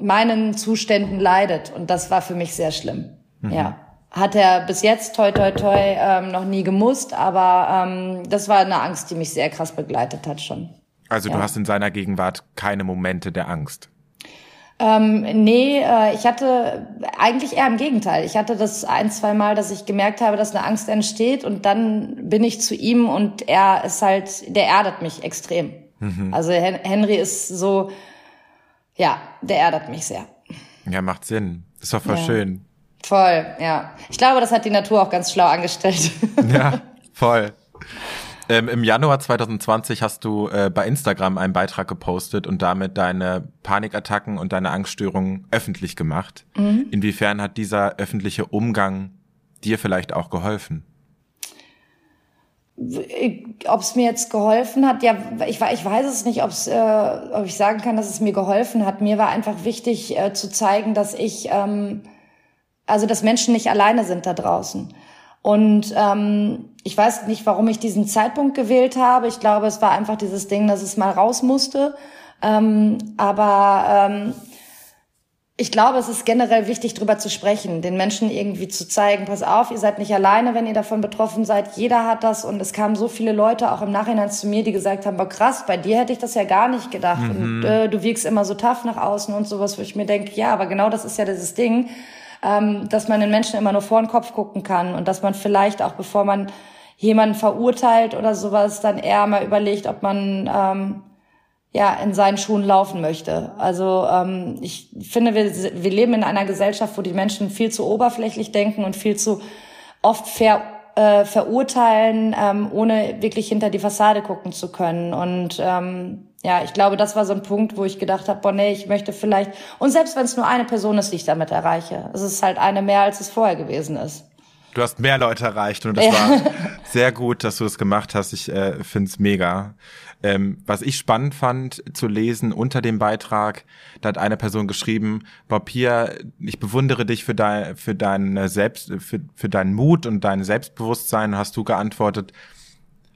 meinen Zuständen leidet. Und das war für mich sehr schlimm. Mhm. Ja. Hat er bis jetzt, toi, toi, toi, ähm, noch nie gemusst, aber ähm, das war eine Angst, die mich sehr krass begleitet hat schon. Also ja. du hast in seiner Gegenwart keine Momente der Angst? Ähm, nee, äh, ich hatte eigentlich eher im Gegenteil. Ich hatte das ein, zwei Mal, dass ich gemerkt habe, dass eine Angst entsteht und dann bin ich zu ihm und er ist halt, der erdet mich extrem. Mhm. Also Henry ist so, ja, der erdert mich sehr. Ja, macht Sinn. Ist doch voll ja. schön. Voll, ja. Ich glaube, das hat die Natur auch ganz schlau angestellt. Ja, voll. Ähm, Im Januar 2020 hast du äh, bei Instagram einen Beitrag gepostet und damit deine Panikattacken und deine Angststörungen öffentlich gemacht. Mhm. Inwiefern hat dieser öffentliche Umgang dir vielleicht auch geholfen? Ob es mir jetzt geholfen hat, ja, ich, ich weiß es nicht, ob's, äh, ob ich sagen kann, dass es mir geholfen hat. Mir war einfach wichtig äh, zu zeigen, dass ich, ähm, also dass Menschen nicht alleine sind da draußen. Und ähm, ich weiß nicht, warum ich diesen Zeitpunkt gewählt habe. Ich glaube, es war einfach dieses Ding, dass es mal raus musste. Ähm, aber ähm, ich glaube, es ist generell wichtig, darüber zu sprechen, den Menschen irgendwie zu zeigen, pass auf, ihr seid nicht alleine, wenn ihr davon betroffen seid. Jeder hat das und es kamen so viele Leute auch im Nachhinein zu mir, die gesagt haben, boah krass, bei dir hätte ich das ja gar nicht gedacht mhm. und äh, du wirkst immer so tough nach außen und sowas, wo ich mir denke, ja, aber genau das ist ja dieses Ding, ähm, dass man den Menschen immer nur vor den Kopf gucken kann und dass man vielleicht auch, bevor man jemanden verurteilt oder sowas, dann eher mal überlegt, ob man ähm, ja in seinen Schuhen laufen möchte. Also ähm, ich finde, wir, wir leben in einer Gesellschaft, wo die Menschen viel zu oberflächlich denken und viel zu oft ver, äh, verurteilen, ähm, ohne wirklich hinter die Fassade gucken zu können. Und ähm, ja, ich glaube, das war so ein Punkt, wo ich gedacht habe, boah, nee, ich möchte vielleicht, und selbst wenn es nur eine Person ist, die ich damit erreiche, es ist halt eine mehr, als es vorher gewesen ist. Du hast mehr Leute erreicht und das ja. war sehr gut, dass du das gemacht hast. Ich äh, finde es mega. Ähm, was ich spannend fand zu lesen unter dem Beitrag, da hat eine Person geschrieben, Bob hier, ich bewundere dich für dein, für dein Selbst, für, für deinen Mut und dein Selbstbewusstsein. Hast du geantwortet,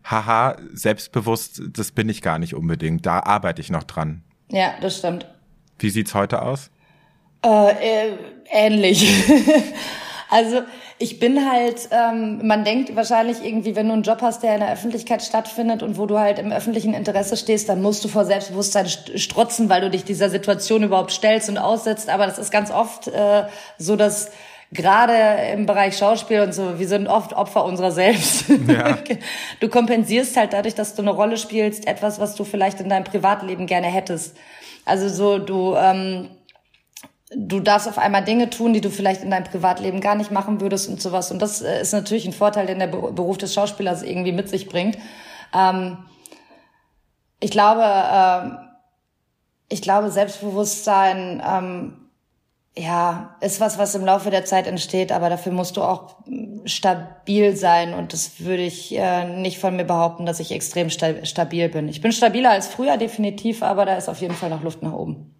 haha, selbstbewusst, das bin ich gar nicht unbedingt. Da arbeite ich noch dran. Ja, das stimmt. Wie sieht's heute aus? Äh, äh, ähnlich. also ich bin halt, ähm, man denkt wahrscheinlich irgendwie, wenn du einen Job hast, der in der Öffentlichkeit stattfindet und wo du halt im öffentlichen Interesse stehst, dann musst du vor Selbstbewusstsein strotzen, weil du dich dieser Situation überhaupt stellst und aussetzt. Aber das ist ganz oft äh, so, dass gerade im Bereich Schauspiel und so, wir sind oft Opfer unserer selbst. Ja. Du kompensierst halt dadurch, dass du eine Rolle spielst, etwas, was du vielleicht in deinem Privatleben gerne hättest. Also so, du ähm, du darfst auf einmal Dinge tun, die du vielleicht in deinem Privatleben gar nicht machen würdest und sowas. Und das äh, ist natürlich ein Vorteil, den der Beruf des Schauspielers irgendwie mit sich bringt. Ähm, ich glaube, ähm, ich glaube, Selbstbewusstsein, ähm, ja, ist was, was im Laufe der Zeit entsteht, aber dafür musst du auch stabil sein und das würde ich äh, nicht von mir behaupten, dass ich extrem stabil bin. Ich bin stabiler als früher definitiv, aber da ist auf jeden Fall noch Luft nach oben.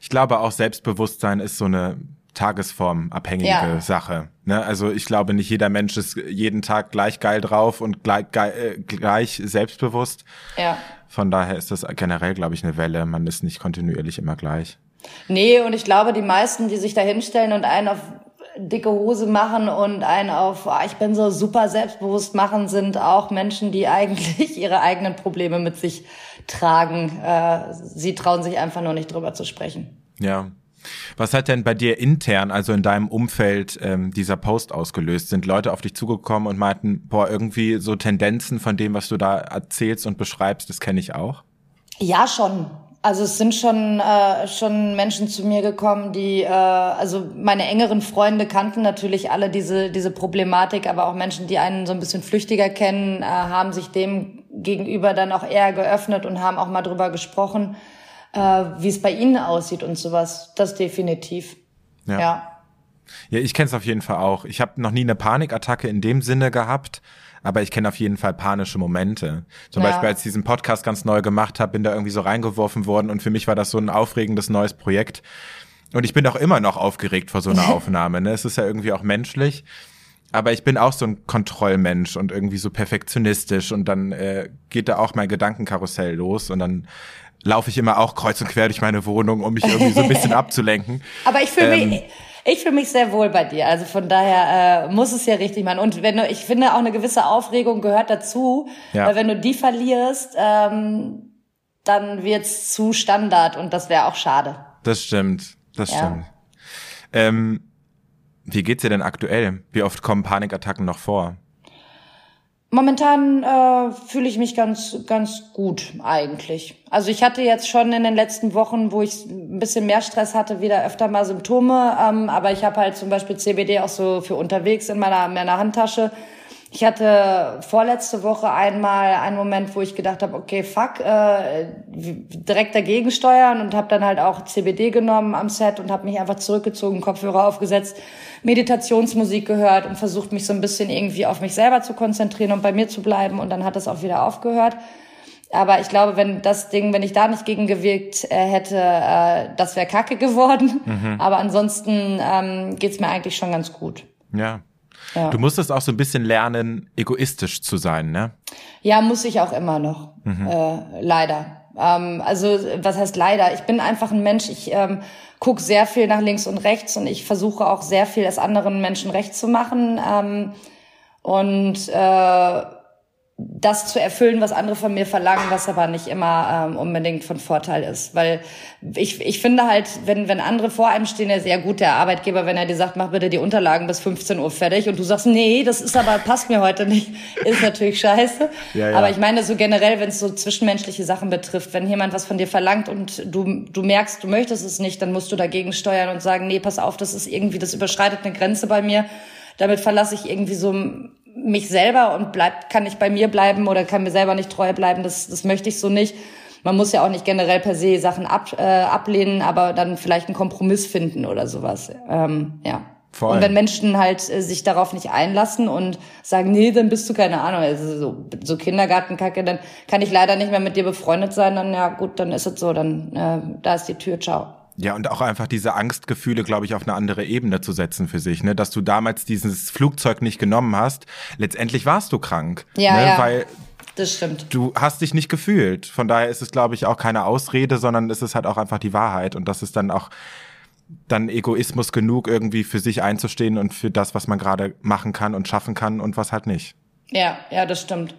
Ich glaube auch Selbstbewusstsein ist so eine tagesformabhängige ja. Sache. Ne? Also ich glaube, nicht jeder Mensch ist jeden Tag gleich geil drauf und gleich, äh, gleich selbstbewusst. Ja. Von daher ist das generell, glaube ich, eine Welle. Man ist nicht kontinuierlich immer gleich. Nee, und ich glaube, die meisten, die sich da hinstellen und einen auf dicke Hose machen und einen auf, oh, ich bin so super selbstbewusst machen, sind auch Menschen, die eigentlich ihre eigenen Probleme mit sich tragen. Äh, sie trauen sich einfach nur nicht drüber zu sprechen. Ja. Was hat denn bei dir intern, also in deinem Umfeld, ähm, dieser Post ausgelöst? Sind Leute auf dich zugekommen und meinten, boah, irgendwie so Tendenzen von dem, was du da erzählst und beschreibst, das kenne ich auch? Ja, schon. Also es sind schon äh, schon Menschen zu mir gekommen, die äh, also meine engeren Freunde kannten natürlich alle diese diese Problematik, aber auch Menschen, die einen so ein bisschen flüchtiger kennen, äh, haben sich dem gegenüber dann auch eher geöffnet und haben auch mal drüber gesprochen, äh, wie es bei ihnen aussieht und sowas. Das definitiv. Ja. Ja, ja ich kenne es auf jeden Fall auch. Ich habe noch nie eine Panikattacke in dem Sinne gehabt aber ich kenne auf jeden Fall panische Momente. Zum ja. Beispiel, als ich diesen Podcast ganz neu gemacht habe, bin da irgendwie so reingeworfen worden und für mich war das so ein aufregendes neues Projekt. Und ich bin auch immer noch aufgeregt vor so einer Aufnahme. Ne? Es ist ja irgendwie auch menschlich. Aber ich bin auch so ein Kontrollmensch und irgendwie so perfektionistisch und dann äh, geht da auch mein Gedankenkarussell los und dann laufe ich immer auch kreuz und quer durch meine Wohnung, um mich irgendwie so ein bisschen abzulenken. Aber ich fühle ähm, mich, ich fühle mich sehr wohl bei dir. Also von daher äh, muss es ja richtig machen. Und wenn du, ich finde auch eine gewisse Aufregung gehört dazu, ja. weil wenn du die verlierst, ähm, dann wird's zu Standard und das wäre auch schade. Das stimmt, das ja. stimmt. Ähm, wie geht's dir denn aktuell? Wie oft kommen Panikattacken noch vor? Momentan äh, fühle ich mich ganz, ganz gut eigentlich. Also ich hatte jetzt schon in den letzten Wochen, wo ich ein bisschen mehr Stress hatte, wieder öfter mal Symptome. Ähm, aber ich habe halt zum Beispiel CBD auch so für unterwegs in meiner, in meiner Handtasche. Ich hatte vorletzte Woche einmal einen Moment, wo ich gedacht habe, okay, fuck, äh, direkt dagegen steuern und habe dann halt auch CBD genommen am Set und habe mich einfach zurückgezogen, Kopfhörer aufgesetzt, Meditationsmusik gehört und versucht mich so ein bisschen irgendwie auf mich selber zu konzentrieren und bei mir zu bleiben und dann hat es auch wieder aufgehört. Aber ich glaube, wenn das Ding, wenn ich da nicht gegengewirkt äh, hätte, äh, das wäre kacke geworden. Mhm. Aber ansonsten ähm, geht's mir eigentlich schon ganz gut. Ja, ja. Du musstest auch so ein bisschen lernen, egoistisch zu sein, ne? Ja, muss ich auch immer noch. Mhm. Äh, leider. Ähm, also, was heißt leider? Ich bin einfach ein Mensch, ich ähm, gucke sehr viel nach links und rechts und ich versuche auch sehr viel es anderen Menschen recht zu machen. Ähm, und äh, das zu erfüllen, was andere von mir verlangen, was aber nicht immer ähm, unbedingt von Vorteil ist. Weil ich, ich finde halt, wenn, wenn andere vor einem stehen, der sehr gut der Arbeitgeber, wenn er dir sagt, mach bitte die Unterlagen bis 15 Uhr fertig und du sagst, nee, das ist aber, passt mir heute nicht, ist natürlich scheiße. Ja, ja. Aber ich meine so generell, wenn es so zwischenmenschliche Sachen betrifft, wenn jemand was von dir verlangt und du, du merkst, du möchtest es nicht, dann musst du dagegen steuern und sagen, nee, pass auf, das ist irgendwie, das überschreitet eine Grenze bei mir. Damit verlasse ich irgendwie so mich selber und bleibt, kann ich bei mir bleiben oder kann mir selber nicht treu bleiben. Das, das möchte ich so nicht. Man muss ja auch nicht generell per se Sachen ab, äh, ablehnen, aber dann vielleicht einen Kompromiss finden oder sowas. Ähm, ja. Voll. Und wenn Menschen halt äh, sich darauf nicht einlassen und sagen, nee, dann bist du keine Ahnung, also so, so Kindergartenkacke, dann kann ich leider nicht mehr mit dir befreundet sein, dann ja gut, dann ist es so, dann äh, da ist die Tür, ciao. Ja, und auch einfach diese Angstgefühle, glaube ich, auf eine andere Ebene zu setzen für sich, ne? Dass du damals dieses Flugzeug nicht genommen hast. Letztendlich warst du krank. Ja, ne? ja. Weil das stimmt. Du hast dich nicht gefühlt. Von daher ist es, glaube ich, auch keine Ausrede, sondern es ist halt auch einfach die Wahrheit. Und das ist dann auch dann Egoismus genug, irgendwie für sich einzustehen und für das, was man gerade machen kann und schaffen kann und was halt nicht. Ja, ja, das stimmt.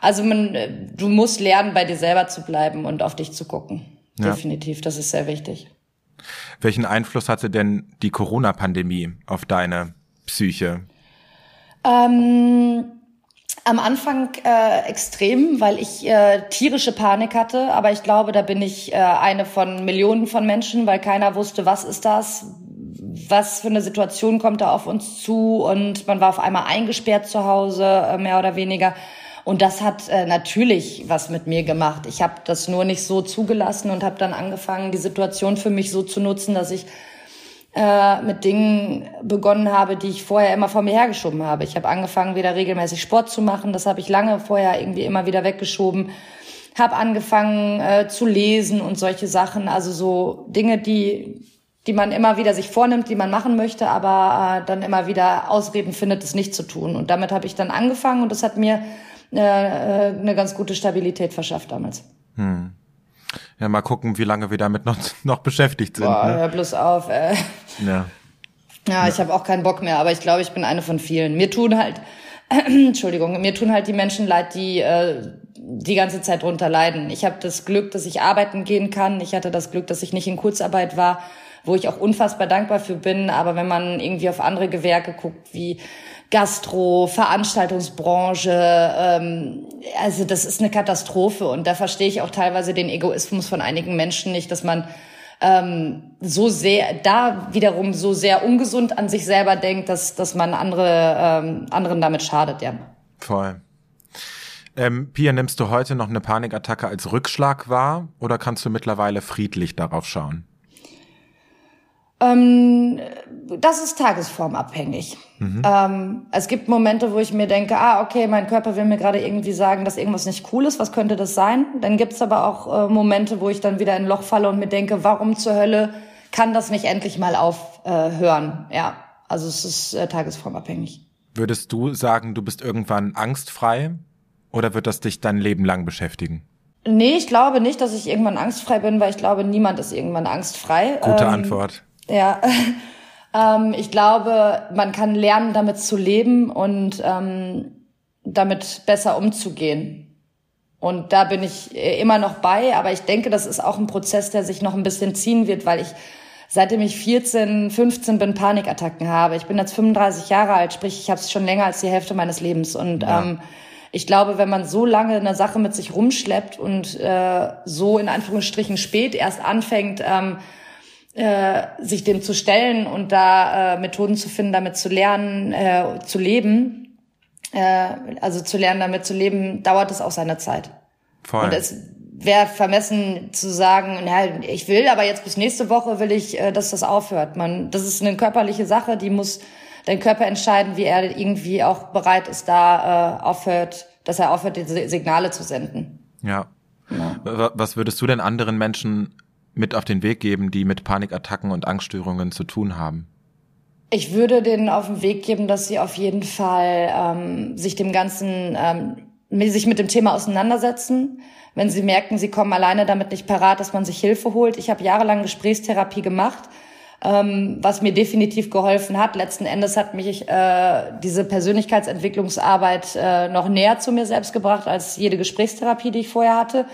Also man, du musst lernen, bei dir selber zu bleiben und auf dich zu gucken. Ja. Definitiv, das ist sehr wichtig. Welchen Einfluss hatte denn die Corona-Pandemie auf deine Psyche? Ähm, am Anfang äh, extrem, weil ich äh, tierische Panik hatte. Aber ich glaube, da bin ich äh, eine von Millionen von Menschen, weil keiner wusste, was ist das, was für eine Situation kommt da auf uns zu. Und man war auf einmal eingesperrt zu Hause, äh, mehr oder weniger. Und das hat äh, natürlich was mit mir gemacht. Ich habe das nur nicht so zugelassen und habe dann angefangen, die Situation für mich so zu nutzen, dass ich äh, mit Dingen begonnen habe, die ich vorher immer vor mir hergeschoben habe. Ich habe angefangen, wieder regelmäßig Sport zu machen. Das habe ich lange vorher irgendwie immer wieder weggeschoben. Habe angefangen äh, zu lesen und solche Sachen. Also so Dinge, die die man immer wieder sich vornimmt, die man machen möchte, aber äh, dann immer wieder Ausreden findet, es nicht zu tun. Und damit habe ich dann angefangen und das hat mir äh, eine ganz gute Stabilität verschafft damals. Hm. Ja, mal gucken, wie lange wir damit noch, noch beschäftigt sind. Boah, ne? hör bloß auf. Äh. Ja. Ja, ich habe auch keinen Bock mehr, aber ich glaube, ich bin eine von vielen. Mir tun halt, äh, Entschuldigung, mir tun halt die Menschen leid, die äh, die ganze Zeit drunter leiden. Ich habe das Glück, dass ich arbeiten gehen kann. Ich hatte das Glück, dass ich nicht in Kurzarbeit war, wo ich auch unfassbar dankbar für bin. Aber wenn man irgendwie auf andere Gewerke guckt, wie Gastro, Veranstaltungsbranche. Ähm, also das ist eine Katastrophe und da verstehe ich auch teilweise den Egoismus von einigen Menschen nicht, dass man ähm, so sehr, da wiederum so sehr ungesund an sich selber denkt, dass, dass man andere, ähm, anderen damit schadet, ja. Voll. Ähm, Pia, nimmst du heute noch eine Panikattacke als Rückschlag wahr oder kannst du mittlerweile friedlich darauf schauen? Ähm, das ist tagesformabhängig. Mhm. Ähm, es gibt Momente, wo ich mir denke, ah, okay, mein Körper will mir gerade irgendwie sagen, dass irgendwas nicht cool ist. Was könnte das sein? Dann gibt's aber auch äh, Momente, wo ich dann wieder in ein Loch falle und mir denke, warum zur Hölle kann das nicht endlich mal aufhören? Äh, ja, also es ist äh, tagesformabhängig. Würdest du sagen, du bist irgendwann angstfrei oder wird das dich dein Leben lang beschäftigen? Nee, ich glaube nicht, dass ich irgendwann angstfrei bin, weil ich glaube, niemand ist irgendwann angstfrei. Gute ähm, Antwort. Ja. ähm, ich glaube, man kann lernen, damit zu leben und ähm, damit besser umzugehen. Und da bin ich äh, immer noch bei, aber ich denke, das ist auch ein Prozess, der sich noch ein bisschen ziehen wird, weil ich seitdem ich 14, 15 bin, Panikattacken habe. Ich bin jetzt 35 Jahre alt, sprich, ich habe es schon länger als die Hälfte meines Lebens. Und ja. ähm, ich glaube, wenn man so lange eine Sache mit sich rumschleppt und äh, so in Anführungsstrichen spät erst anfängt, ähm, äh, sich dem zu stellen und da äh, Methoden zu finden, damit zu lernen, äh, zu leben, äh, also zu lernen, damit zu leben, dauert es auch seine Zeit. Voll. Und es wäre vermessen zu sagen, na, ich will, aber jetzt bis nächste Woche will ich, äh, dass das aufhört. Man, das ist eine körperliche Sache, die muss dein Körper entscheiden, wie er irgendwie auch bereit ist, da äh, aufhört, dass er aufhört, diese Signale zu senden. Ja. ja. Was würdest du denn anderen Menschen mit auf den Weg geben, die mit Panikattacken und Angststörungen zu tun haben? Ich würde denen auf den Weg geben, dass sie auf jeden Fall ähm, sich dem Ganzen ähm, sich mit dem Thema auseinandersetzen. Wenn sie merken, sie kommen alleine damit nicht parat, dass man sich Hilfe holt. Ich habe jahrelang Gesprächstherapie gemacht, ähm, was mir definitiv geholfen hat. Letzten Endes hat mich äh, diese Persönlichkeitsentwicklungsarbeit äh, noch näher zu mir selbst gebracht als jede Gesprächstherapie, die ich vorher hatte.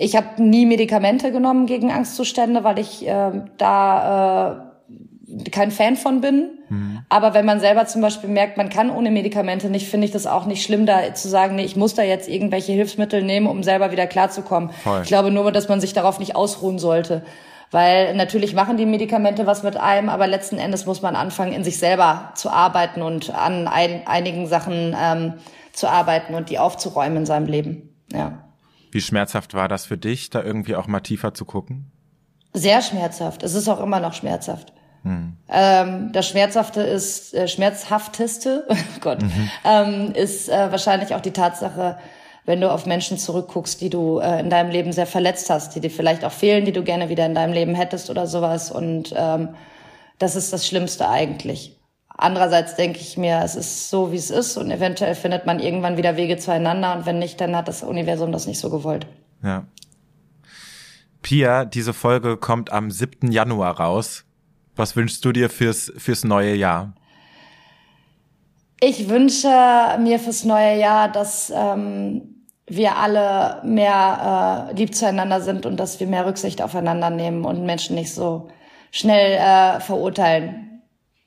Ich habe nie Medikamente genommen gegen Angstzustände, weil ich äh, da äh, kein Fan von bin. Mhm. Aber wenn man selber zum Beispiel merkt, man kann ohne Medikamente nicht, finde ich das auch nicht schlimm, da zu sagen, nee, ich muss da jetzt irgendwelche Hilfsmittel nehmen, um selber wieder klarzukommen. Voll. Ich glaube nur, dass man sich darauf nicht ausruhen sollte. Weil natürlich machen die Medikamente was mit einem, aber letzten Endes muss man anfangen, in sich selber zu arbeiten und an ein, einigen Sachen ähm, zu arbeiten und die aufzuräumen in seinem Leben. Ja. Wie schmerzhaft war das für dich, da irgendwie auch mal tiefer zu gucken? Sehr schmerzhaft. Es ist auch immer noch schmerzhaft. Hm. Ähm, das Schmerzhafte ist, äh, Schmerzhafteste, oh Gott, mhm. ähm, ist äh, wahrscheinlich auch die Tatsache, wenn du auf Menschen zurückguckst, die du äh, in deinem Leben sehr verletzt hast, die dir vielleicht auch fehlen, die du gerne wieder in deinem Leben hättest oder sowas. Und ähm, das ist das Schlimmste eigentlich. Andererseits denke ich mir, es ist so, wie es ist und eventuell findet man irgendwann wieder Wege zueinander und wenn nicht, dann hat das Universum das nicht so gewollt. Ja. Pia, diese Folge kommt am 7. Januar raus. Was wünschst du dir fürs, fürs neue Jahr? Ich wünsche mir fürs neue Jahr, dass ähm, wir alle mehr äh, lieb zueinander sind und dass wir mehr Rücksicht aufeinander nehmen und Menschen nicht so schnell äh, verurteilen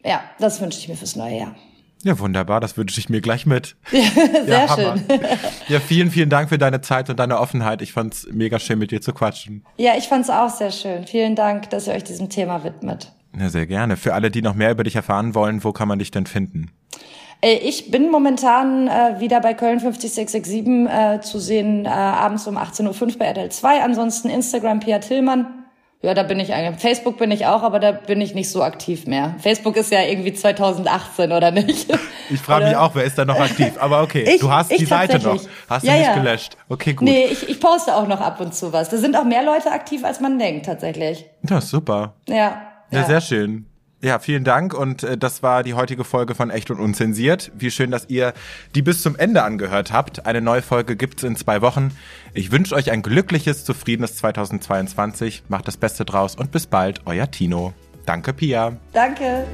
ja, das wünsche ich mir fürs neue Jahr. Ja, wunderbar, das wünsche ich mir gleich mit. Sehr ja, schön. Ja, vielen, vielen Dank für deine Zeit und deine Offenheit. Ich fand's mega schön, mit dir zu quatschen. Ja, ich fand's auch sehr schön. Vielen Dank, dass ihr euch diesem Thema widmet. Ja, sehr gerne. Für alle, die noch mehr über dich erfahren wollen, wo kann man dich denn finden? Äh, ich bin momentan äh, wieder bei Köln 50667 äh, zu sehen, äh, abends um 18.05 Uhr bei RTL 2. Ansonsten Instagram Pia Tillmann. Ja, da bin ich eigentlich. Facebook bin ich auch, aber da bin ich nicht so aktiv mehr. Facebook ist ja irgendwie 2018 oder nicht? Ich frage mich auch, wer ist da noch aktiv? Aber okay, ich, du hast die Seite noch. Hast ja, du nicht ja. gelöscht? Okay, gut. Nee, ich, ich poste auch noch ab und zu was. Da sind auch mehr Leute aktiv, als man denkt, tatsächlich. Ja, super. Ja. Ja, ja. sehr schön. Ja, vielen Dank und äh, das war die heutige Folge von Echt und Unzensiert. Wie schön, dass ihr die bis zum Ende angehört habt. Eine neue Folge gibt's in zwei Wochen. Ich wünsche euch ein glückliches, zufriedenes 2022. Macht das Beste draus und bis bald, euer Tino. Danke, Pia. Danke.